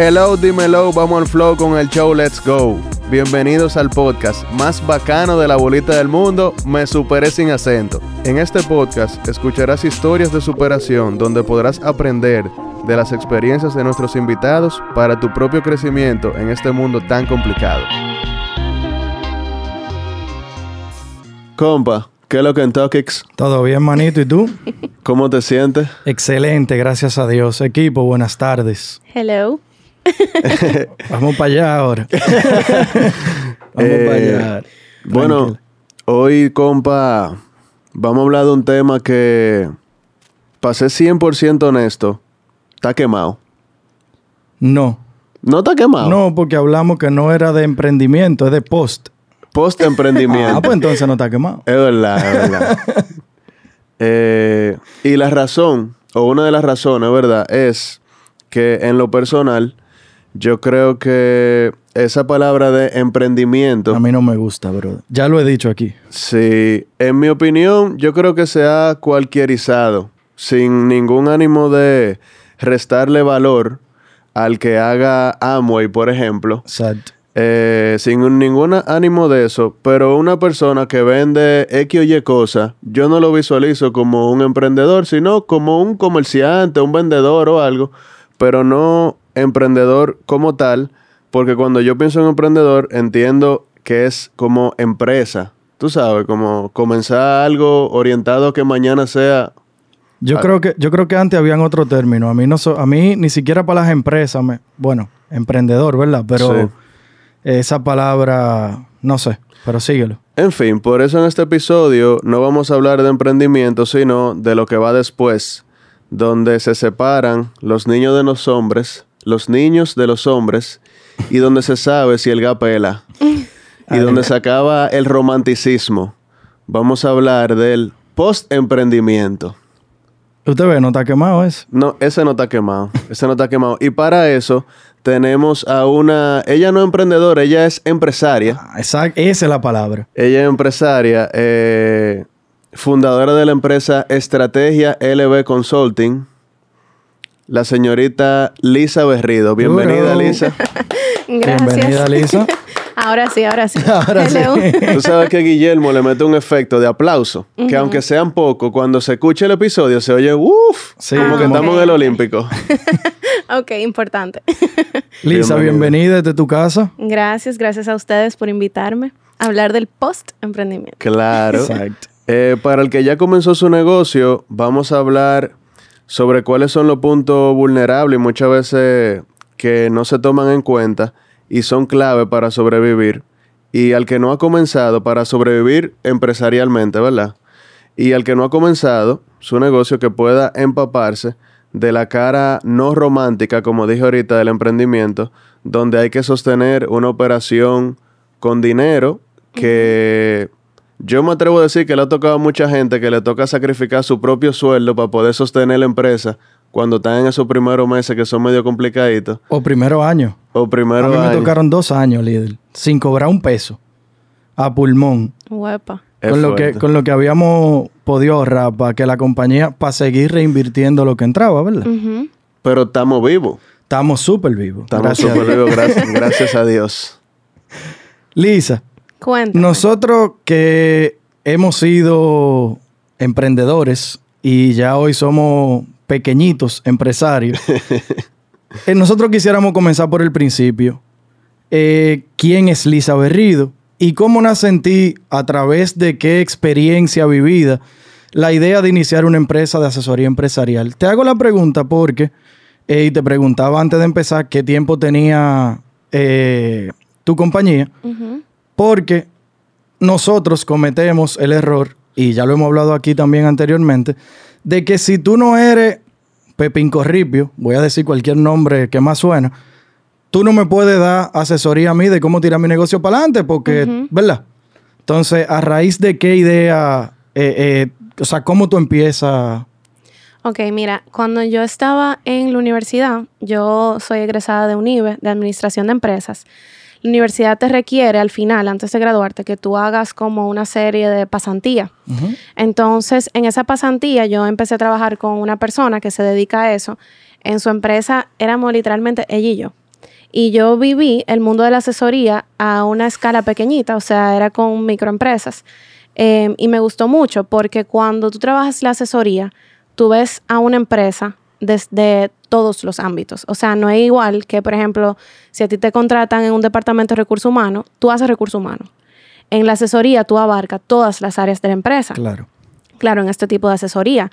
Hello, dímelo, vamos al flow con el show Let's Go. Bienvenidos al podcast más bacano de la bolita del mundo, Me Superé sin acento. En este podcast escucharás historias de superación donde podrás aprender de las experiencias de nuestros invitados para tu propio crecimiento en este mundo tan complicado. Compa, ¿qué es lo que en? Todo bien, manito, ¿y tú? ¿Cómo te sientes? Excelente, gracias a Dios. Equipo, buenas tardes. Hello. Vamos para allá ahora. Vamos Eh, para allá. Bueno, hoy, compa, vamos a hablar de un tema que, para ser 100% honesto, está quemado. No. No está quemado. No, porque hablamos que no era de emprendimiento, es de post. Post emprendimiento. Ah, pues entonces no está quemado. Es verdad, es verdad. Eh, y la razón, o una de las razones, ¿verdad? Es que en lo personal, yo creo que esa palabra de emprendimiento, A mí no me gusta, bro. Ya lo he dicho aquí. sí, en mi opinión, yo creo que se ha cualquierizado, sin ningún ánimo de restarle valor al que haga Amway, por ejemplo. Exacto. Eh, sin ningún ánimo de eso, pero una persona que vende X o Y cosa, yo no lo visualizo como un emprendedor, sino como un comerciante, un vendedor o algo, pero no emprendedor como tal, porque cuando yo pienso en emprendedor, entiendo que es como empresa, tú sabes, como comenzar algo orientado a que mañana sea... Yo Ah. creo que yo creo que antes habían otro término. A mí no so- a mí ni siquiera para las empresas, me, bueno, emprendedor, ¿verdad? Pero Sí. Esa palabra no sé, pero síguelo. En fin, por eso en este episodio no vamos a hablar de emprendimiento, sino de lo que va después, donde se separan los niños de los hombres, los niños de los hombres, y donde se sabe si el gapela, y donde se acaba el romanticismo. Vamos a hablar del post-emprendimiento. Usted ve, no está quemado eso. No, ese no está quemado. Ese no está quemado. Y para eso tenemos a una... Ella no es emprendedora, ella es empresaria. Ah, Exacto, esa es la palabra. Ella es empresaria, eh, fundadora de la empresa Estrategia LB Consulting, la señorita Lisa Berrido. Bienvenida. Lisa. Gracias. Bienvenida, Lisa. Ahora sí, ahora sí. Ahora sí. Tú sabes que Guillermo le mete un efecto de aplauso, que aunque sean poco, cuando se escucha el episodio se oye, uff, Sí, como que estamos en el Olímpico. ok, importante. Lisa, Bienvenida. bienvenida desde tu casa. Gracias, gracias a ustedes por invitarme a hablar del post-emprendimiento. Claro. Exacto. Eh, para el que ya comenzó su negocio, vamos a hablar sobre cuáles son los puntos vulnerables y muchas veces que no se toman en cuenta y son clave para sobrevivir. Y al que no ha comenzado para sobrevivir empresarialmente, ¿verdad? Y al que no ha comenzado su negocio que pueda empaparse de la cara no romántica, como dije ahorita, del emprendimiento, donde hay que sostener una operación con dinero que yo me atrevo a decir que le ha tocado a mucha gente que le toca sacrificar su propio sueldo para poder sostener la empresa cuando están en esos primeros meses que son medio complicaditos. O primero año. O primero a mí me año. tocaron dos años, líder, sin cobrar un peso. A pulmón. Huepa. Con lo, que, con lo que habíamos podido ahorrar para que la compañía, para seguir reinvirtiendo lo que entraba, ¿verdad? Pero estamos vivos. Estamos súper vivos. Estamos súper vivos, gracias, gracias a Dios. Lisa, Cuéntame. nosotros que hemos sido emprendedores y ya hoy somos pequeñitos empresarios, eh, nosotros quisiéramos comenzar por el principio. Eh, ¿Quién es Lisa Berrido? ¿Y cómo nace en ti, a través de qué experiencia vivida, la idea de iniciar una empresa de asesoría empresarial? Te hago la pregunta porque, eh, y te preguntaba antes de empezar, qué tiempo tenía eh, tu compañía, porque nosotros cometemos el error, y ya lo hemos hablado aquí también anteriormente, de que si tú no eres Pepín Corripio, voy a decir cualquier nombre que más suena, tú no me puedes dar asesoría a mí de cómo tirar mi negocio para adelante, porque, Ujú. ¿verdad? Entonces, ¿a raíz de qué idea, eh, eh, o sea, cómo tú empiezas? Ok, mira, cuando yo estaba en la universidad, yo soy egresada de UNIBE, de Administración de Empresas. La universidad te requiere al final, antes de graduarte, que tú hagas como una serie de pasantía. Entonces, en esa pasantía yo empecé a trabajar con una persona que se dedica a eso. En su empresa éramos literalmente ella y yo. Y yo viví el mundo de la asesoría a una escala pequeñita, o sea, era con microempresas. Eh, y me gustó mucho porque cuando tú trabajas la asesoría, tú ves a una empresa desde todos los ámbitos. O sea, no es igual que, por ejemplo, si a ti te contratan en un departamento de recursos humanos, tú haces recursos humanos. En la asesoría tú abarcas todas las áreas de la empresa Claro. claro, en este tipo de asesoría.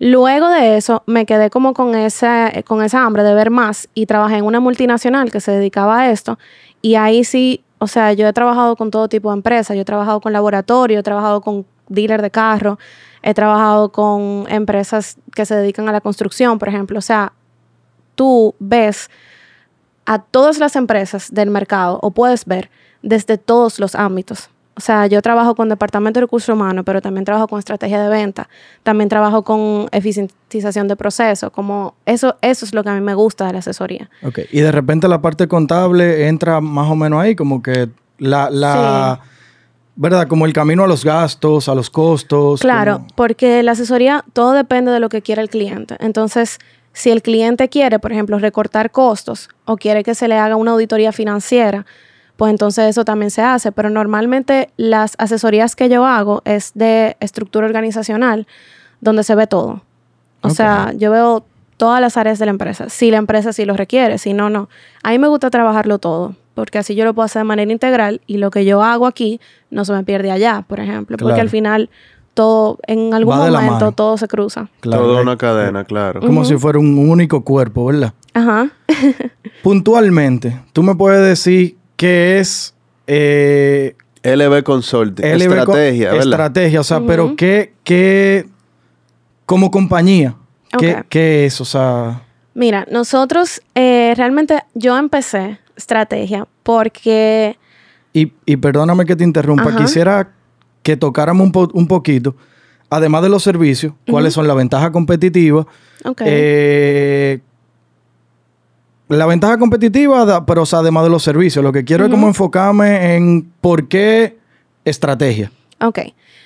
Luego de eso, me quedé como con esa, con esa hambre de ver más y trabajé en una multinacional que se dedicaba a esto. Y ahí sí, o sea, yo he trabajado con todo tipo de empresas. Yo he trabajado con laboratorio, he trabajado con dealer de carro, he trabajado con empresas que se dedican a la construcción, por ejemplo. O sea, tú ves a todas las empresas del mercado o puedes ver desde todos los ámbitos. O sea, yo trabajo con departamento de recursos humanos, pero también trabajo con estrategia de venta, también trabajo con eficientización de procesos, como eso, eso es lo que a mí me gusta de la asesoría. Ok. Y de repente la parte contable entra más o menos ahí, como que la, la ¿verdad? Como el camino a los gastos, a los costos. Claro, como- porque la asesoría todo depende de lo que quiera el cliente. Entonces, si el cliente quiere, por ejemplo, recortar costos o quiere que se le haga una auditoría financiera, pues entonces eso también se hace. Pero normalmente las asesorías que yo hago es de estructura organizacional, donde se ve todo. O sea, yo veo todas las áreas de la empresa. Si la empresa sí lo requiere, si no, no. A mí me gusta trabajarlo todo, porque así yo lo puedo hacer de manera integral y lo que yo hago aquí no se me pierde allá, por ejemplo. Porque al final todo, en algún Va momento, todo se cruza. Claro, Toda eh, una cadena, claro. Como si fuera un único cuerpo, ¿verdad? Ajá. Puntualmente, tú me puedes decir qué es eh, LB Consulting. LB estrategia, ¿verdad? Estrategia, o sea, pero qué, qué, como compañía, ¿qué, qué es? O sea, Mira, nosotros eh, realmente yo empecé estrategia porque y, y perdóname que te interrumpa, Ajá. quisiera que tocáramos un, po- un poquito, además de los servicios, cuáles son las ventajas competitivas, ok, Eh, la ventaja competitiva, da- pero o sea, además de los servicios, lo que quiero es como enfocarme en por qué estrategia. ok.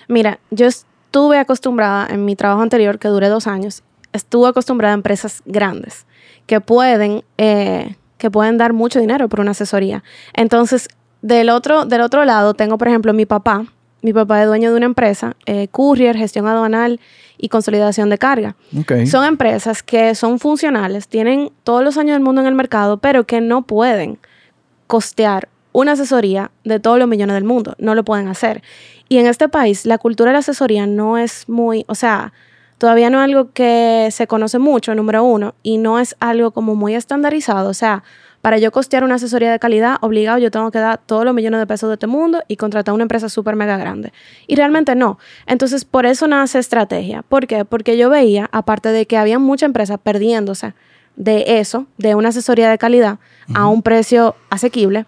Mira, yo estuve acostumbrada en mi trabajo anterior, que duré dos años, estuve acostumbrada a empresas grandes que pueden, eh, que pueden dar mucho dinero por una asesoría. Entonces, del otro, del otro lado, tengo, por ejemplo, mi papá. Mi papá es dueño de una empresa, eh, courier, gestión aduanal y consolidación de carga. Ok. Son empresas que son funcionales, tienen todos los años del mundo en el mercado, pero que no pueden costear una asesoría de todos los millones del mundo. No lo pueden hacer. Y en este país, la cultura de la asesoría no es muy, o sea, todavía no es algo que se conoce mucho, número uno, y no es algo como muy estandarizado. O sea, para yo costear una asesoría de calidad, obligado, yo tengo que dar todos los millones de pesos de este mundo y contratar una empresa súper mega grande. Y realmente no. Entonces, por eso nace estrategia. ¿Por qué? Porque yo veía, aparte de que había muchas empresas perdiéndose de eso, de una asesoría de calidad, a un precio asequible,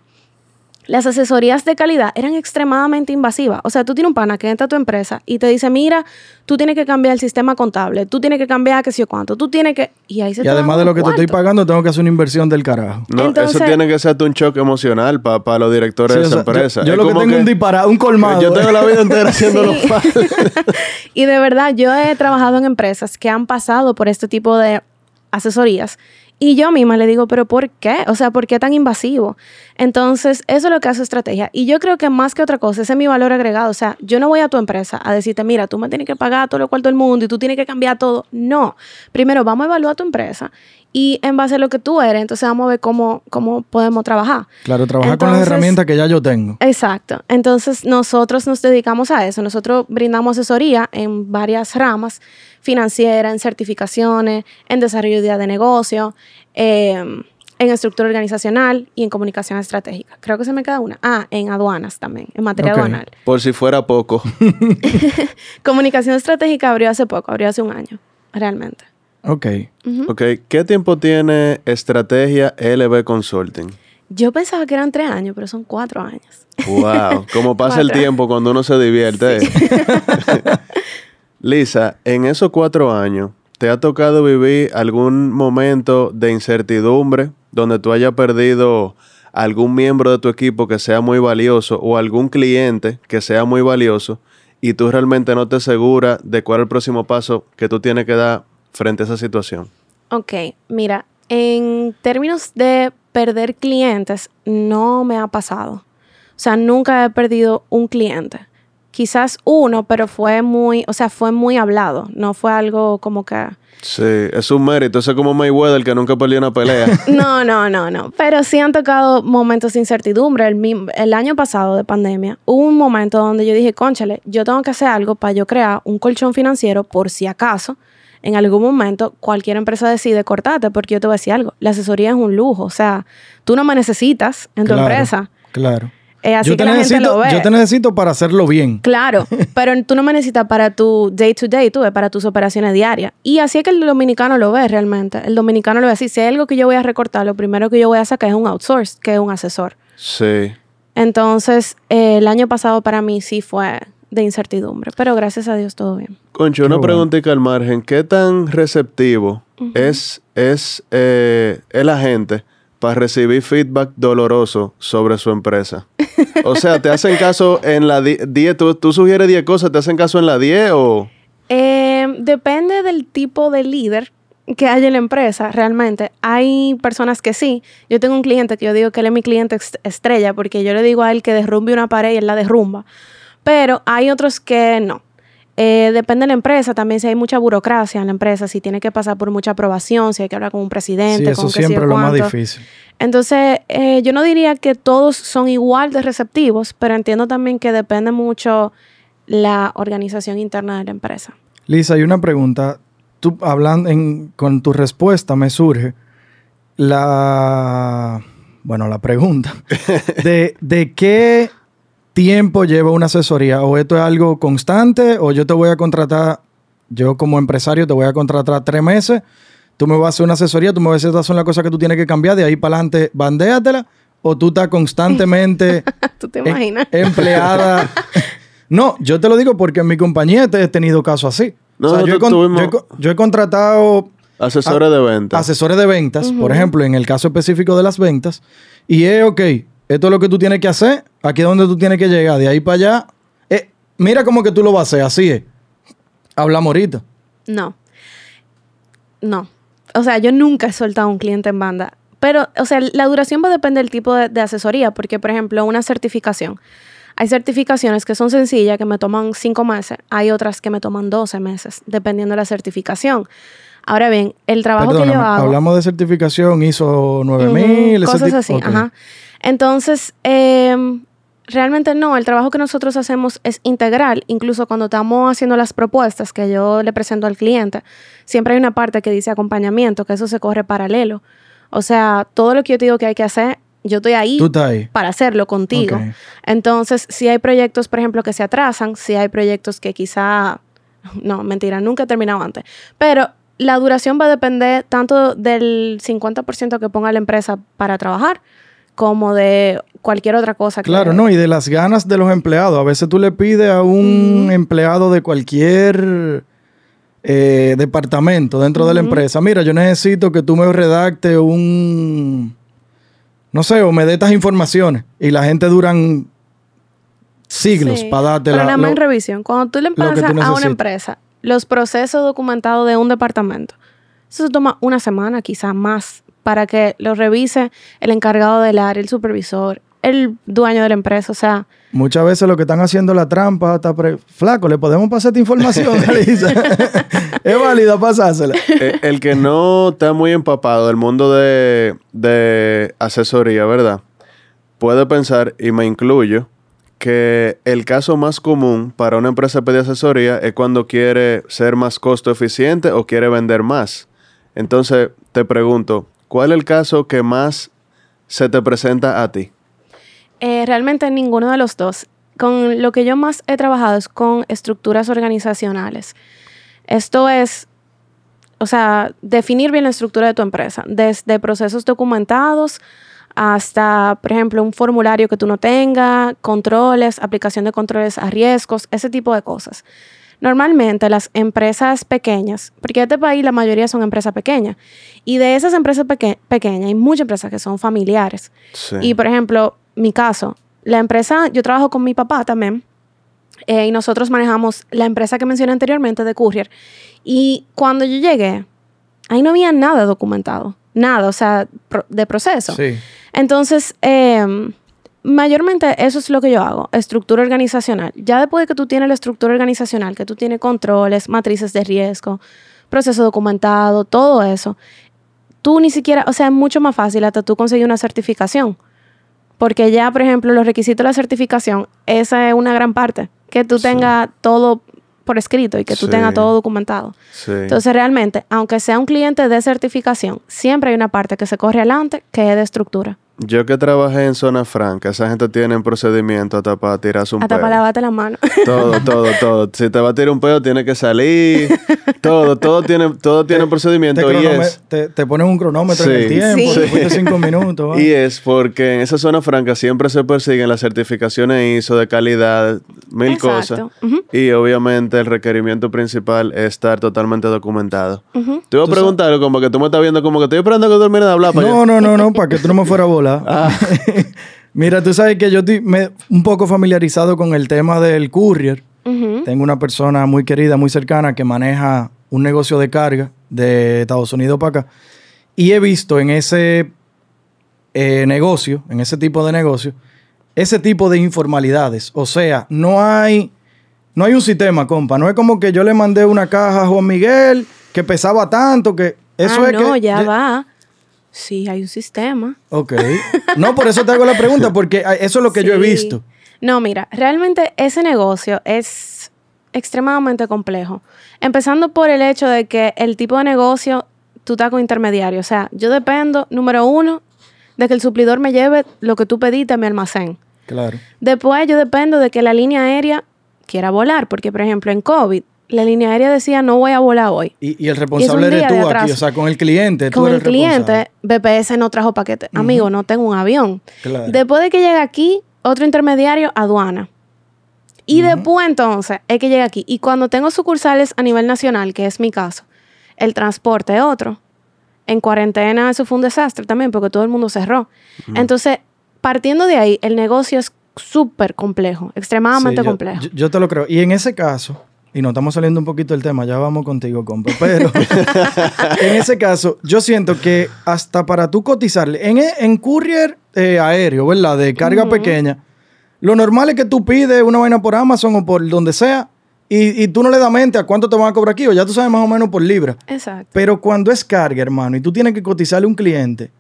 las asesorías de calidad eran extremadamente invasivas. O sea, tú tienes un pana que entra a tu empresa y te dice, mira, tú tienes que cambiar el sistema contable, tú tienes que cambiar qué sé yo cuánto, tú tienes que... Y ahí se Y te además de lo que te estoy pagando, tengo que hacer una inversión del carajo. No, Entonces- eso tiene que ser un shock emocional para los directores Sí, de o esa sea, empresa. Yo, Es lo que tengo es un disparado, un colmado. Yo tengo la vida entera haciéndolo Sí. mal. y de verdad, yo he trabajado en empresas que han pasado por este tipo de asesorías y yo misma le digo, pero ¿por qué? O sea, ¿por qué tan invasivo? Entonces, eso es lo que hace estrategia. Y yo creo que más que otra cosa, ese es mi valor agregado. O sea, yo no voy a tu empresa a decirte, mira, tú me tienes que pagar todo lo cual todo el mundo y tú tienes que cambiar todo. No. Primero, vamos a evaluar tu empresa y en base a lo que tú eres, entonces vamos a ver cómo, cómo podemos trabajar. Claro, trabajar con las herramientas que ya yo tengo. Exacto. Entonces nosotros nos dedicamos a eso. Nosotros brindamos asesoría en varias ramas, financiera, en certificaciones, en desarrollo de idea de negocio, eh, en estructura organizacional y en comunicación estratégica. Creo que se me queda una. Ah, en aduanas también, en materia Ok. aduanal. Por si fuera poco. Comunicación estratégica abrió hace poco, abrió hace un año, realmente. Ok. Ok, ¿qué tiempo tiene Estrategia LB Consulting? Yo pensaba que eran tres años, pero son cuatro años. Wow, cómo pasa el tiempo cuando uno se divierte. Lisa, en esos cuatro años, ¿te ha tocado vivir algún momento de incertidumbre donde tú hayas perdido algún miembro de tu equipo que sea muy valioso o algún cliente que sea muy valioso y tú realmente no te aseguras de cuál es el próximo paso que tú tienes que dar frente a esa situación. Ok, mira, en términos de perder clientes, no me ha pasado. O sea, nunca he perdido un cliente. Quizás uno, pero fue muy, o sea, fue muy hablado. No fue algo como que Sí, es un mérito. Eso es como Mayweather que nunca perdió una pelea. No, no, no, no. Pero sí han tocado momentos de incertidumbre. El, el, año pasado de pandemia hubo un momento donde yo dije, conchale, yo tengo que hacer algo para yo crear un colchón financiero por si acaso en algún momento cualquier empresa decide cortarte, porque yo te voy a decir algo, la asesoría es un lujo. O sea, tú no me necesitas en tu empresa. Claro. Eh, así que la gente lo ve. Yo te necesito para hacerlo bien. Claro, pero tú no me necesitas para tu day to day, tú ves, para tus operaciones diarias. Y así es que el dominicano lo ve realmente. El dominicano lo ve así. Si hay algo que yo voy a recortar, lo primero que yo voy a sacar es un outsource, que es un asesor. Sí. Entonces, eh, el año pasado para mí sí fue de incertidumbre, pero gracias a Dios todo bien. Concho, una preguntita al margen. ¿Qué tan receptivo es, es eh, el agente para recibir feedback doloroso sobre su empresa. O sea, ¿te hacen caso en la 10? ¿Tú, sugieres 10 cosas? ¿Te hacen caso en la 10 o...? Em, depende del tipo de líder que hay en la empresa, realmente. Hay personas que sí. Yo tengo un cliente que yo digo que él es mi cliente estrella porque yo le digo a él que derrumbe una pared y él la derrumba. Pero hay otros que no. Eh, depende de la empresa, también si hay mucha burocracia en la empresa, si tiene que pasar por mucha aprobación, si hay que hablar con un presidente. Sí, eso siempre es lo más difícil. Entonces, eh, yo no diría que todos son igual de receptivos, pero entiendo también que depende mucho la organización interna de la empresa. Lisa, hay una pregunta. Tú hablando con tu respuesta me surge la, bueno, la pregunta de, de qué tiempo lleva una asesoría? ¿O esto es algo constante? ¿O yo te voy a contratar, yo como empresario te voy a contratar tres meses? Tú me vas a hacer una asesoría, tú me vas a decir, estas son las cosas que tú tienes que cambiar, de ahí para adelante, bandéatela. O tú estás constantemente ¿Tú te imaginas? empleada. no, yo te lo digo porque en mi compañía he tenido casos así. yo, he contratado Asesores de ventas. Asesores de ventas, por ejemplo, en el caso específico de las ventas. Y es, ok, esto es lo que tú tienes que hacer, aquí es donde tú tienes que llegar, de ahí para allá. Eh, mira cómo que tú lo vas a hacer, así es. Hablamos ahorita. No. No. O sea, yo nunca he soltado a un cliente en banda. Pero, o sea, la duración va a depender del tipo de, de asesoría, porque, por ejemplo, una certificación. Hay certificaciones que son sencillas, que me toman cinco meses. Hay otras que me toman 12 meses, dependiendo de la certificación. Ahora bien, el trabajo que yo hago... Hablamos de certificación ISO 9000, cosas así, ajá. Entonces, em, realmente no, el trabajo que nosotros hacemos es integral, incluso cuando estamos haciendo las propuestas que yo le presento al cliente, siempre hay una parte que dice acompañamiento, que eso se corre paralelo. O sea, todo lo que yo te digo que hay que hacer, yo estoy ahí, para hacerlo contigo. Entonces, si hay proyectos, por ejemplo, que se atrasan, si hay proyectos que quizá, no, mentira, nunca he terminado antes, pero la duración va a depender tanto del 50% que ponga la empresa para trabajar, como de cualquier otra cosa. Claro, no, y de las ganas de los empleados. A veces tú le pides a un empleado de cualquier eh, departamento dentro de la empresa, mira, yo necesito que tú me redacte un, no sé, o me dé estas informaciones. Y la gente duran siglos para darte Pero la... Pero en revisión, cuando tú le pasas a una empresa los procesos documentados de un departamento, eso se toma una semana, quizás más para que lo revise el encargado del área, el supervisor, el dueño de la empresa, o sea... Muchas veces lo que están haciendo la trampa está flaco, le podemos pasar esta información, es válido pasársela. Eh, el, que no está muy empapado del mundo de, de asesoría, ¿verdad? Puede pensar, y me incluyo, que el caso más común para una empresa de asesoría es cuando quiere ser más costo eficiente o quiere vender más. Entonces, te pregunto, ¿Cuál es el caso que más se te presenta a ti? Eh, realmente ninguno de los dos. Con lo que yo más he trabajado es con estructuras organizacionales. Esto es, o sea, definir bien la estructura de tu empresa, desde procesos documentados hasta, por ejemplo, un formulario que tú no tengas, controles, aplicación de controles a riesgos, ese tipo de cosas. Normalmente las empresas pequeñas, porque en este país la mayoría son empresas pequeñas, y de esas empresas peque- pequeñas hay muchas empresas que son familiares. Sí. Y por ejemplo, mi caso, la empresa, yo trabajo con mi papá también, eh, y nosotros manejamos la empresa que mencioné anteriormente de Courier. Y cuando yo llegué, ahí no había nada documentado, nada, o sea, de proceso. Sí. Entonces, eh, mayormente eso es lo que yo hago, estructura organizacional. Ya después de que tú tienes la estructura organizacional, que tú tienes controles, matrices de riesgo, proceso documentado, todo eso, tú ni siquiera, o sea, es mucho más fácil hasta tú conseguir una certificación. Porque ya, por ejemplo, los requisitos de la certificación, esa es una gran parte. Que tú Sí. tengas todo por escrito y que tú Sí. tengas todo documentado. Sí. Entonces, realmente, aunque sea un cliente de certificación, siempre hay una parte que se corre adelante que es de estructura. Yo que trabajé en zona franca, esa gente tiene procedimiento hasta para tirarse un Hasta pedo. para lavarte la mano. Todo, todo, todo. Si te va a tirar un pedo, tiene que salir. todo, todo tiene, todo tiene procedimiento. Te, y es, te, te ponen un cronómetro en el Sí. tiempo, Sí. después de cinco minutos. y es porque en esa zona franca siempre se persiguen las certificaciones ISO de calidad, mil Exacto. cosas. Ujú, Y obviamente el requerimiento principal es estar totalmente documentado. Te iba a preguntar como que tú me estás viendo como que estoy esperando que tú termines de hablar para No, no, no, no, para que tú no me fueras a volar. Ah. Mira, tú sabes que yo estoy me- un poco familiarizado con el tema del courier. Tengo una persona muy querida, muy cercana, que maneja un negocio de carga de Estados Unidos para acá. Y he visto en ese eh, negocio, en ese tipo de negocio, ese tipo de informalidades. O sea, no hay, no hay un sistema, compa. No es como que yo le mandé una caja a Juan Miguel que pesaba tanto que... Eso ah, es no, que... ya va. Sí, hay un sistema. Ok. No, por eso te hago la pregunta, porque eso es lo que yo he visto. No, mira, realmente ese negocio es extremadamente complejo. Empezando por el hecho de que el tipo de negocio, tú estás con intermediario. O sea, yo dependo, número uno, de que el suplidor me lleve lo que tú pediste a mi almacén. Claro. Después yo dependo de que la línea aérea quiera volar, porque por ejemplo en COVID, la línea aérea decía no voy a volar hoy. Y, y el responsable un eres tú de aquí, o sea, con el cliente. tú Con eres el cliente. BPS no trajo paquete. Amigo, no tengo un avión. Claro. Después de que llega aquí, otro intermediario, aduana. Y después entonces es que llega aquí. Y cuando tengo sucursales a nivel nacional, que es mi caso, el transporte es otro. En cuarentena eso fue un desastre también porque todo el mundo cerró. Entonces, partiendo de ahí, el negocio es súper complejo, extremadamente Sí, yo- complejo. Yo, yo te lo creo. Y en ese caso, y no estamos saliendo un poquito del tema, ya vamos contigo, compa, pero en ese caso, yo siento que hasta para tú cotizarle, en, en courier eh, aéreo, ¿verdad? De carga pequeña, lo normal es que tú pides una vaina por Amazon o por donde sea y, y tú no le das mente a cuánto te van a cobrar aquí, o ya tú sabes más o menos por libra. Exacto. Pero cuando es carga, hermano, y tú tienes que cotizarle a un cliente,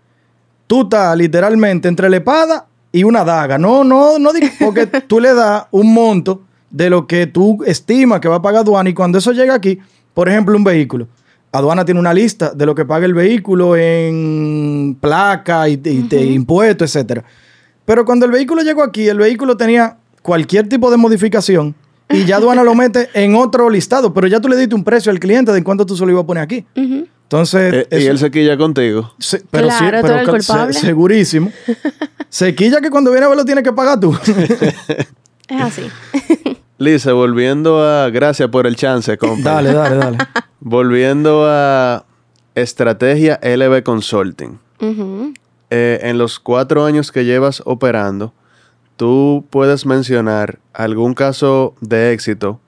tú estás literalmente entre la espada y una daga. No, no, no, porque tú le das un monto de lo que tú estimas que va a pagar aduana y cuando eso llega aquí, por ejemplo, un vehículo. Aduana tiene una lista de lo que paga el vehículo en placa y, y impuestos, etcétera. Pero cuando el vehículo llegó aquí, el vehículo tenía cualquier tipo de modificación y ya aduana lo mete en otro listado, pero ya tú le diste un precio al cliente de cuánto tú se lo ibas a poner aquí. Entonces, Eh, y él se quilla contigo. se- pero sí, Claro, tú pero eres el que- se- culpable. segurísimo. Sequilla que cuando viene a verlo tiene que pagar tú. Es así. Lisa, volviendo a... Gracias por el chance, compa. dale, dale, dale. Volviendo a Estrategia LB Consulting. Eh, en los cuatro años que llevas operando, ¿tú puedes mencionar algún caso de éxito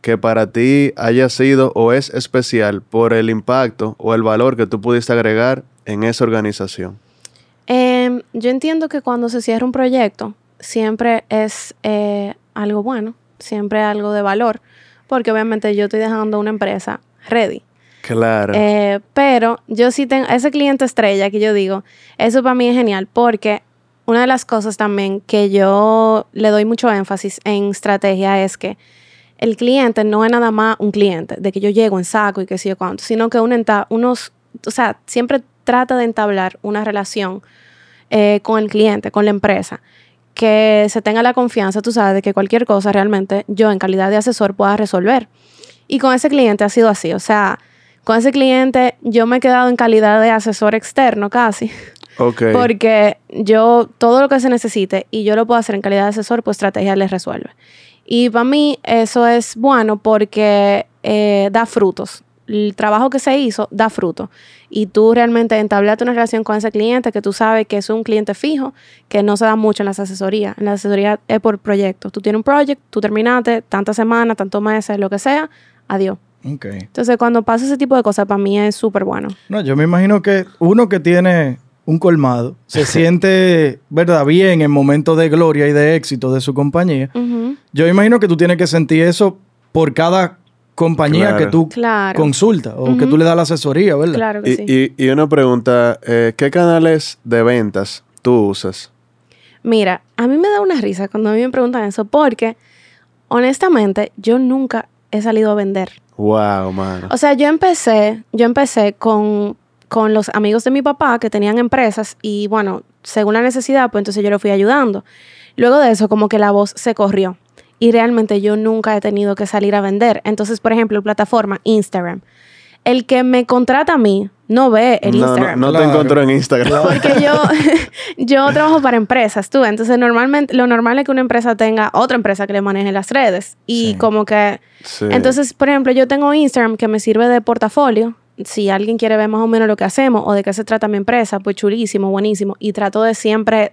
que para ti haya sido o es especial por el impacto o el valor que tú pudiste agregar en esa organización? Em, yo entiendo que cuando se cierra un proyecto, siempre es eh, algo bueno, siempre algo de valor, porque obviamente yo estoy dejando una empresa ready. Claro. Eh, pero yo sí tengo ese cliente estrella que yo digo, eso para mí es genial, porque una de las cosas también que yo le doy mucho énfasis en estrategia es que el cliente no es nada más un cliente, de que yo llego en saco y qué sé yo cuánto, sino que uno enta- unos, o sea, siempre trata de entablar una relación eh, con el cliente, con la empresa, que se tenga la confianza, tú sabes, de que cualquier cosa realmente yo en calidad de asesor pueda resolver. Y con ese cliente ha sido así, o sea, con ese cliente yo me he quedado en calidad de asesor externo casi, porque yo todo lo que se necesite y yo lo puedo hacer en calidad de asesor, pues estrategia les resuelve. Y para mí eso es bueno porque eh, da frutos. El trabajo que se hizo da fruto. Y tú realmente entablaste una relación con ese cliente que tú sabes que es un cliente fijo, que no se da mucho en las asesorías. En la asesoría es por proyectos. Tú tienes un proyecto, tú terminaste, tantas semanas, tantos meses, lo que sea, adiós. Ok. Entonces, cuando pasa ese tipo de cosas, para mí es súper bueno. No, yo me imagino que uno que tiene un colmado se siente, ¿verdad?, bien en momentos de gloria y de éxito de su compañía. Ujú. Yo me imagino que tú tienes que sentir eso por cada compañía Claro. que tú Claro. consultas o que tú le das la asesoría, ¿verdad? Claro que Y, sí. y- y una pregunta, eh, ¿qué canales de ventas tú usas? Mira, a mí me da una risa cuando a mí me preguntan eso, porque honestamente yo nunca he salido a vender. Wow, mano. O sea, yo empecé, yo empecé con, con los amigos de mi papá que tenían empresas y bueno, según la necesidad, pues entonces yo lo fui ayudando. Luego de eso, como que la voz se corrió y realmente yo nunca he tenido que salir a vender. Entonces, por ejemplo, plataforma Instagram. El que me contrata a mí no ve el no, no, Instagram. no te Claro. encontró en Instagram. Porque yo, yo trabajo para empresas, tú. Entonces, normalmente, lo normal es que una empresa tenga otra empresa que le maneje las redes. Y Sí. como que. Sí. Entonces, por ejemplo, yo tengo Instagram que me sirve de portafolio. Si alguien quiere ver más o menos lo que hacemos o de qué se trata mi empresa, pues chulísimo, buenísimo. Y trato de siempre.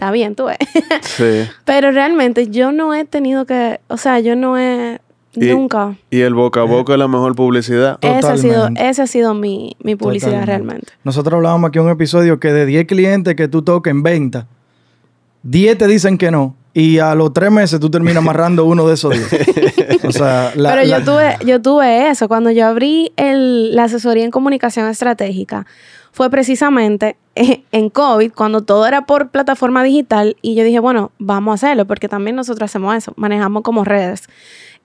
Está bien, tú ves. Sí. Pero realmente yo no he tenido que. O sea, yo no he. Y- nunca. Y el boca a boca es la mejor publicidad. Esa ha sido, esa ha sido mi, mi publicidad Totalmente. realmente. Nosotros hablábamos aquí en un episodio que de 10 clientes que tú toques en venta, 10 te dicen que no. Y a los 3 meses tú terminas amarrando uno de esos 10. O sea, la- Pero la- yo tuve, yo tuve eso. Cuando yo abrí el- la asesoría en comunicación estratégica, fue precisamente eh, en COVID, cuando todo era por plataforma digital, y yo dije, bueno, vamos a hacerlo, porque también nosotros hacemos eso, manejamos como redes.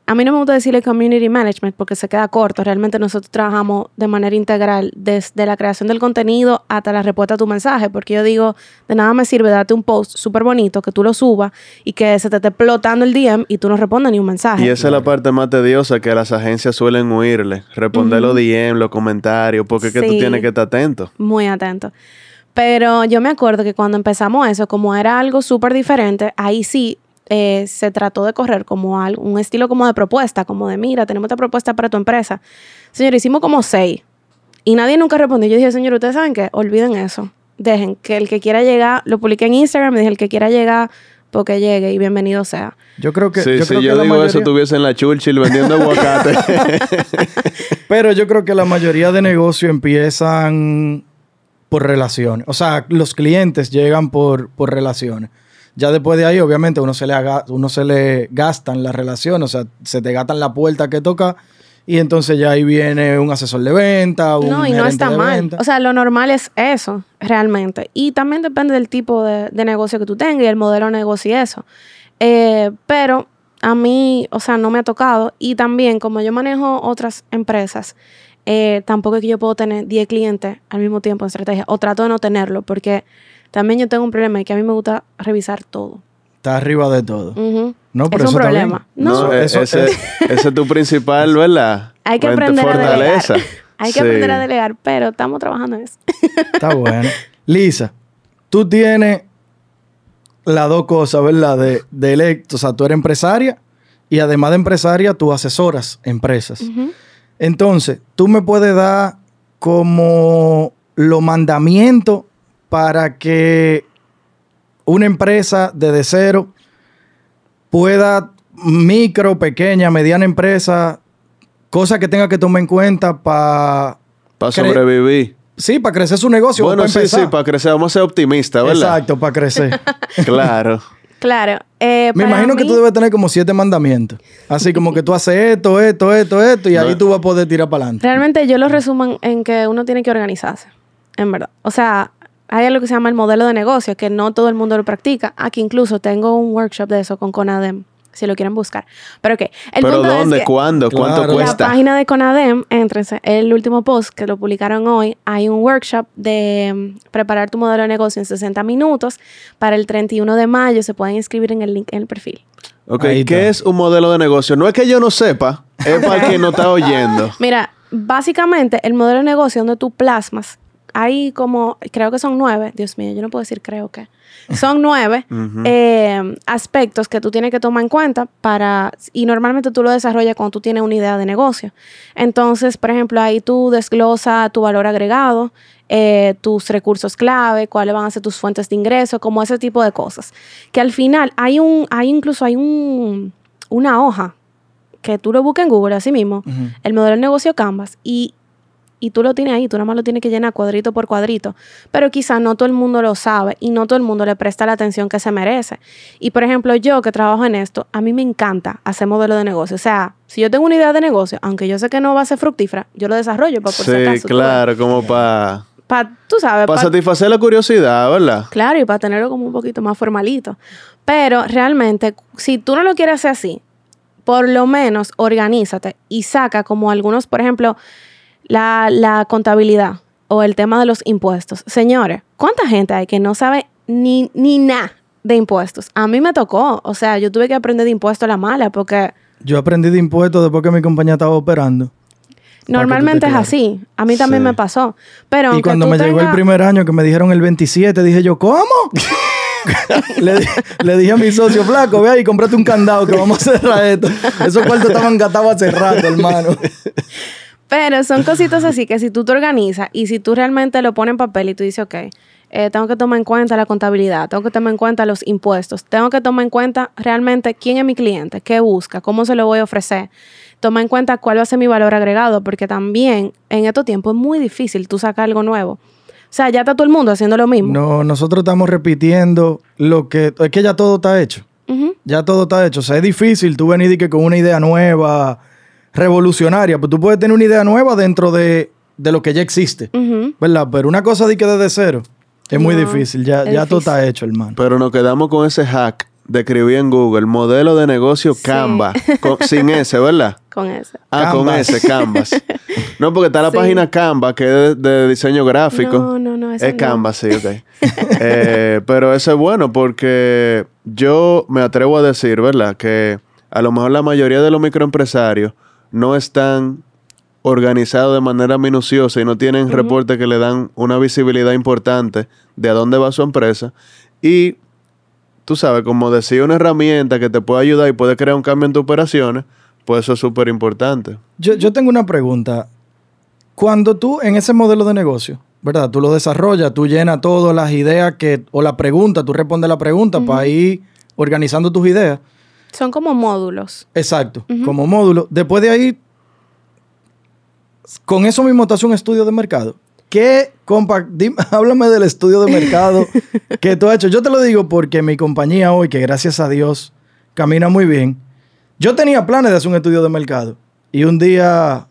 A mí no me gusta decirle community management porque se queda corto. Realmente nosotros trabajamos de manera integral desde la creación del contenido hasta la respuesta a tu mensaje. Porque yo digo, de nada me sirve darte un post súper bonito, que tú lo subas y que se te esté explotando el DM y tú no respondas ni un mensaje. Y esa es la parte más tediosa que las agencias suelen huirle. Responder los DM, los comentarios, porque es que tú tienes que estar atento. Muy atento. Pero yo me acuerdo que cuando empezamos eso, como era algo súper diferente, ahí sí eh, se trató de correr como algo, un estilo como de propuesta, como de, mira, tenemos esta propuesta para tu empresa. Señor, hicimos como seis. Y nadie nunca respondió. Yo dije, señor, ¿ustedes saben qué? Olviden eso. Dejen que el que quiera llegar, lo publiqué en Instagram y dije, el que quiera llegar, porque llegue y bienvenido sea. yo creo que. Sí, yo si creo yo que la digo eso, estuviese en la Churchill vendiendo aguacate. Pero yo creo que la mayoría de negocios empiezan por relaciones. O sea, los clientes llegan por, por relaciones. Ya después de ahí, obviamente, uno se le, haga, uno se le gastan las relaciones, o sea, se te gastan la puerta que toca y entonces ya ahí viene un asesor de venta, un No, y no está mal. venta. O sea, lo normal es eso, realmente. Y también depende del tipo de, de negocio que tú tengas y el modelo de negocio y eso. Eh, pero a mí, o sea, no me ha tocado. Y también, como yo manejo otras empresas, eh, tampoco es que yo puedo tener 10 clientes al mismo tiempo en estrategia. O trato de no tenerlo, porque también yo tengo un problema y que a mí me gusta revisar todo. Está arriba de todo. Ujú. No, pero es un eso problema. No, No, eso- ese, es tu principal, ¿verdad? hay que aprender a fortaleza. delegar. Hay que Sí. aprender a delegar, pero estamos trabajando en eso. Está bueno. Lisa, tú tienes las dos cosas, ¿verdad? De, de electo, o sea, tú eres empresaria y además de empresaria, tú asesoras empresas. Entonces, tú me puedes dar como los mandamientos para que una empresa desde cero pueda, micro, pequeña, mediana empresa, cosas que tenga que tomar en cuenta para, Para sobrevivir. sí, para crecer su negocio. Bueno, sí, empezar. sí, para crecer. Vamos a ser optimistas, ¿verdad? Exacto, para crecer. Claro. Claro. eh, Me imagino que tú debes tener como siete mandamientos. Así como que tú haces esto, esto, esto, esto, y ahí tú vas a poder tirar para adelante. Realmente yo lo resumo en- en que uno tiene que organizarse, en verdad. O sea, hay algo que se llama el modelo de negocio, que no todo el mundo lo practica. Aquí incluso tengo un workshop de eso con Conadem, si lo quieren buscar. Pero qué, el Pero punto ¿dónde? es que ¿Cuándo? ¿Cuánto Claro. la cuesta? página de Conadem, entrense, el último post que lo publicaron hoy, hay un workshop de mm, preparar tu modelo de negocio en 60 minutos. Para el 31 de mayo se pueden inscribir en el link en el perfil. Ok, ¿qué es un modelo de negocio? No es que yo no sepa, es para quien no está oyendo. Mira, básicamente el modelo de negocio donde tú plasmas hay como, creo que son nueve, Dios mío, yo no puedo decir creo que. Son nueve eh, aspectos que tú tienes que tomar en cuenta para, y normalmente tú lo desarrollas cuando tú tienes una idea de negocio. Entonces, por ejemplo, ahí tú desglosas tu valor agregado, eh, tus recursos clave, cuáles van a ser tus fuentes de ingreso, como ese tipo de cosas. Que al final hay un, hay incluso hay un, una hoja que tú lo buscas en Google así mismo, el modelo de negocio Canvas, y, y tú lo tienes ahí, tú nada más lo tienes que llenar cuadrito por cuadrito, pero quizás no todo el mundo lo sabe y no todo el mundo le presta la atención que se merece. Y por ejemplo, yo que trabajo en esto, a mí me encanta hacer modelo de negocio, o sea, si yo tengo una idea de negocio, aunque yo sé que no va a ser fructífera, yo lo desarrollo para por Sí, claro, como para... Para, tú sabes, Para satisfacer la curiosidad, ¿verdad? Claro, y para tenerlo como un poquito más formalito. Pero realmente, si tú no lo quieres hacer así, por lo menos organízate y saca como algunos, por ejemplo, la, la contabilidad o el tema de los impuestos. Señores, ¿cuánta gente hay que no sabe ni, ni nada de impuestos? A mí me tocó, o sea, yo tuve que aprender de impuestos a la mala porque... Yo aprendí de impuestos después que mi compañía estaba operando. Normalmente es así. A mí también Sí. me pasó. Pero Y cuando me llegó el primer año que me dijeron el 27, dije yo, ¿cómo? le, le dije a mi socio, flaco, ve ahí, comprate un candado que vamos a cerrar esto. Esos cuartos estaban gatados hace rato, hermano. Pero son cositas así que si tú te organizas y si tú realmente lo pones en papel y tú dices, ok, eh, tengo que tomar en cuenta la contabilidad, tengo que tomar en cuenta los impuestos, tengo que tomar en cuenta realmente quién es mi cliente, qué busca, cómo se lo voy a ofrecer. Toma en cuenta cuál va a ser mi valor agregado, porque también en estos tiempos es muy difícil tú sacar algo nuevo. O sea, ya está todo el mundo haciendo lo mismo. No, nosotros estamos repitiendo lo que... Es que ya todo está hecho. Ya todo está hecho. O sea, es difícil tú venir y que con una idea nueva, revolucionaria. Pues tú puedes tener una idea nueva dentro de, de lo que ya existe. ¿Verdad? Pero una cosa de que desde cero es muy No, difícil. Ya, ya todo está hecho, hermano. Pero nos quedamos con ese hack de escribir en Google, modelo de negocio Sí. Canva, con- sin ese, ¿verdad? Con eso. Ah, con ese, Canvas. No, porque está la Sí. página Canva, que es de, de diseño gráfico. No, no, no, esa Es no. Canvas, sí, ok. Eh, pero eso es bueno porque yo me atrevo a decir, ¿verdad? Que a lo mejor la mayoría de los microempresarios no están organizados de manera minuciosa y no tienen reportes que le dan una visibilidad importante de a dónde va su empresa. Y tú sabes, como decía, una herramienta que te puede ayudar y puede crear un cambio en tus operaciones, pues eso es súper importante. Yo, yo tengo una pregunta. Cuando tú en ese modelo de negocio, ¿verdad? Tú lo desarrollas, tú llenas todas las ideas que, o la pregunta, tú respondes la pregunta para ir organizando tus ideas. Son como módulos. Exacto, como módulo. Después de ahí, con eso mismo te haces un estudio de mercado. ¿Qué, compa? Dime- háblame del estudio de mercado que tú has hecho. Yo te lo digo porque mi compañía hoy, que gracias a Dios camina muy bien, yo tenía planes de hacer un estudio de mercado. Y un día,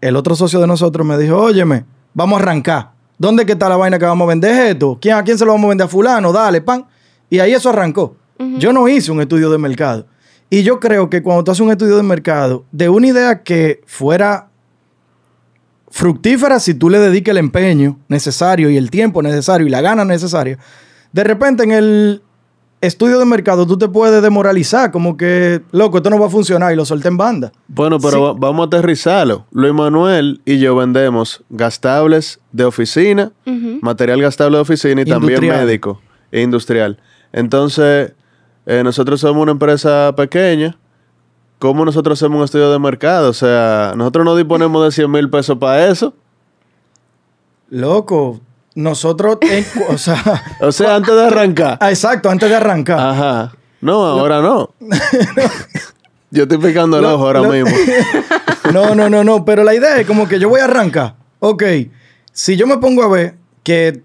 el otro socio de nosotros me dijo, óyeme, vamos a arrancar. ¿Dónde que está la vaina que vamos a vender Es esto? ¿Quién, ¿A quién se lo vamos a vender? A fulano, dale, pan. Y ahí eso arrancó. Yo no hice un estudio de mercado. Y yo creo que cuando tú haces un estudio de mercado, de una idea que fuera fructífera si tú le dedicas el empeño necesario y el tiempo necesario y la gana necesaria, de repente en el estudio de mercado tú te puedes demoralizar, como que, loco, esto no va a funcionar y lo solté en banda. Bueno, pero Sí. va- vamos a aterrizarlo. Luis Manuel y yo vendemos gastables de oficina, material gastable de oficina y también médico e industrial. Entonces, eh, nosotros somos una empresa pequeña. ¿Cómo nosotros hacemos un estudio de mercado? O sea, nosotros no disponemos de 100 mil pesos para eso. Loco, nosotros, en o sea, O sea, antes de arrancar. ah, exacto, antes de arrancar. Ajá. No, ahora no. Yo estoy picando el ojo ahora mismo. No, no, no, no, pero la idea es como que yo voy a arrancar. Ok, si yo me pongo a ver que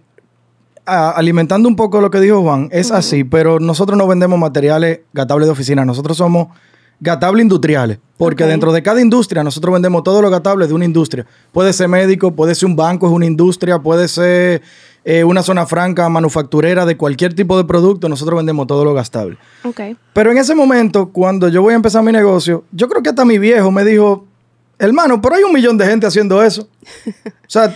a- alimentando un poco lo que dijo Juan, es así, pero nosotros no vendemos materiales gatables de oficina, nosotros somos gatables industriales, porque dentro de cada industria nosotros vendemos todos los gatables de una industria. Puede ser médico, puede ser un banco, es una industria, puede ser eh, una zona franca, manufacturera de cualquier tipo de producto, nosotros vendemos todos los gastables. Ok. Pero en ese momento, cuando yo voy a empezar mi negocio, yo creo que hasta mi viejo me dijo, hermano, pero hay un millón de gente haciendo eso. O sea,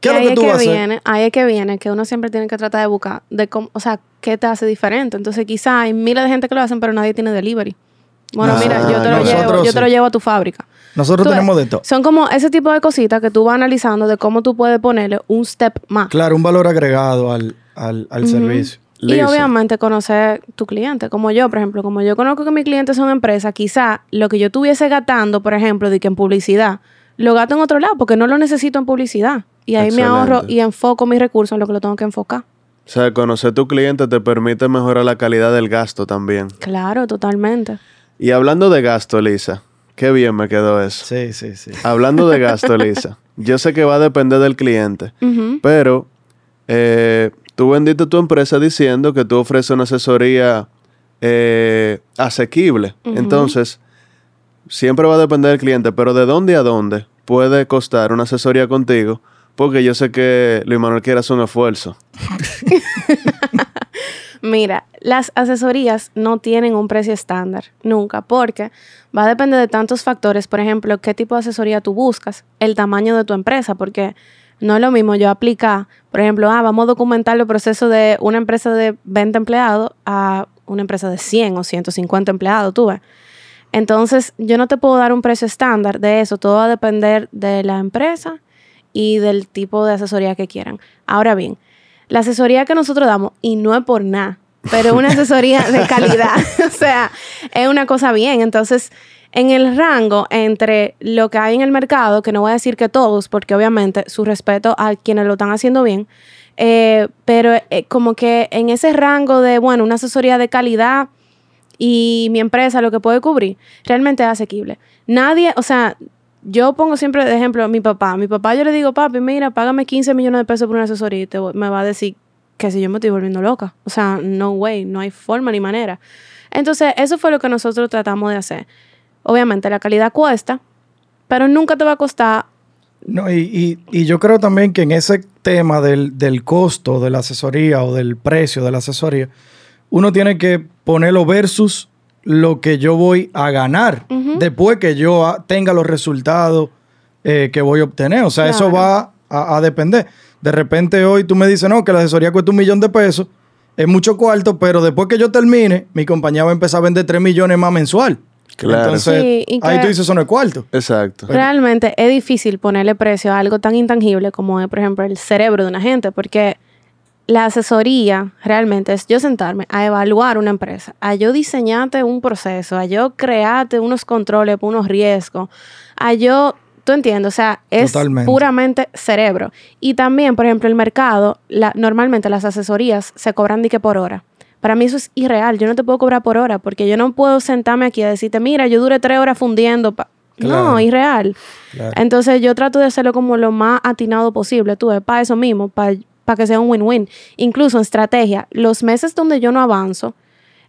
¿qué, es lo que tú vas a hacer? viene, ahí es que viene, que uno siempre tiene que tratar de buscar, de cómo, o sea, qué te hace diferente. Entonces, quizá hay miles de gente que lo hacen, pero nadie tiene delivery. Bueno, Ah, mira, yo te lo, llevo, yo te lo llevo a tu fábrica. Nosotros Tú- tenemos de todo. Son como ese tipo de cositas que tú vas analizando de cómo tú puedes ponerle un step más. Claro, un valor agregado al, al, al servicio. Y obviamente conocer tu cliente, como yo, por ejemplo, como yo conozco que mis clientes son empresas, quizá lo que yo estuviese gastando, por ejemplo, de que en publicidad, lo gasto en otro lado porque no lo necesito en publicidad. Y ahí me ahorro y enfoco mis recursos en lo que lo tengo que enfocar. O sea, conocer tu cliente te permite mejorar la calidad del gasto también. Claro, totalmente. Y hablando de gasto, Lisa, qué bien me quedó eso. Sí, sí, sí. Hablando de gasto, Lisa, yo sé que va a depender del cliente, pero eh, tú vendiste tu empresa diciendo que tú ofreces una asesoría eh, asequible. Entonces, siempre va a depender del cliente, pero ¿de dónde a dónde puede costar una asesoría contigo? Porque yo sé que Luis Manuel quiere hacer un esfuerzo. Mira, las asesorías no tienen un precio estándar, nunca, porque va a depender de tantos factores, por ejemplo, qué tipo de asesoría tú buscas, el tamaño de tu empresa, porque no es lo mismo yo aplicar, por ejemplo, ah, vamos a documentar el proceso de una empresa de 20 empleados a una empresa de 100 o 150 empleados, tú ves. Entonces, yo no te puedo dar un precio estándar de eso, todo va a depender de la empresa y del tipo de asesoría que quieran. Ahora bien, la asesoría que nosotros damos, y no es por nada, pero es una asesoría de calidad, o sea, es una cosa bien. Entonces, en el rango entre lo que hay en el mercado, que no voy a decir que todos, porque obviamente su respeto a quienes lo están haciendo bien, eh, pero eh, como que en ese rango de, bueno, una asesoría de calidad y mi empresa lo que puede cubrir, realmente es asequible. Nadie, o sea, yo pongo siempre de ejemplo a mi papá. Mi papá yo le digo, papi, mira, págame 15 millones de pesos por una asesoría y te voy- me va a decir que si yo me estoy volviendo loca. O sea, no way, no hay forma ni manera. Entonces, eso fue lo que nosotros tratamos de hacer. Obviamente la calidad cuesta, pero nunca te va a costar No, y, y- y yo creo también que en ese tema del, del costo de la asesoría o del precio de la asesoría, uno tiene que ponerlo versus lo que yo voy a ganar después que yo tenga los resultados eh, que voy a obtener. O sea, eso va a, a depender. De repente hoy tú me dices, no, que la asesoría cuesta un millón de pesos, es mucho cuarto, pero después que yo termine, mi compañía va a empezar a vender 3 millones más mensual. Claro. Entonces, Sí, y ahí tú dices, eso no es cuarto. Exacto. Realmente es difícil ponerle precio a algo tan intangible como es, por ejemplo, el cerebro de una gente, porque la asesoría realmente es yo sentarme a evaluar una empresa, a yo diseñarte un proceso, a yo crearte unos controles, unos riesgos, a yo, tú entiendes, o sea, es Totalmente. puramente cerebro. Y también, por ejemplo, el mercado, la- normalmente las asesorías se cobran de que por hora. Para mí eso es irreal. Yo no te puedo cobrar por hora porque yo no puedo sentarme aquí a decirte, mira, yo duré tres horas fundiendo. pa-". Claro. No, irreal. Claro. Entonces yo trato de hacerlo como lo más atinado posible, tú ves, para eso mismo, para que sea un win-win. Incluso en estrategia, los meses donde yo no avanzo,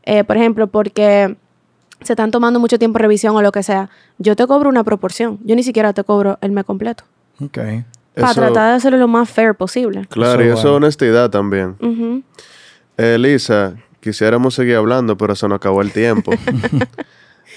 eh, por ejemplo, porque se están tomando mucho tiempo revisión o lo que sea, yo te cobro una proporción. Yo ni siquiera te cobro el mes completo. Ok. Para Eso- tratar de hacerlo lo más fair posible. Claro, Eso y es eso es bueno. honestidad también. Eh, Lisa, quisiéramos seguir hablando, pero se nos acabó el tiempo.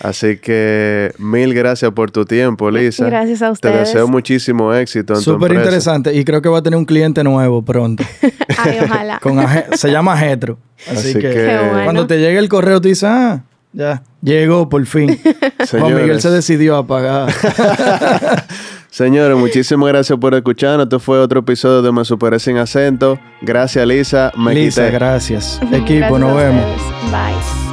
Así que mil gracias por tu tiempo, Lisa. Gracias a Te ustedes. deseo muchísimo éxito en Súper interesante y creo que va a tener un cliente nuevo pronto. Ay, ojalá. Con aje- se llama Getro. Así, Así que, que- Qué bueno. cuando te llegue el correo, tú dices, ah, ya, llegó por fin. Juan. Miguel se decidió a pagar. Señores, muchísimas gracias por escucharnos. Este fue otro episodio de Me Superé Sin Acento. Gracias, Lisa. Me Lisa, quité. gracias. Equipo, gracias nos vemos. Bye.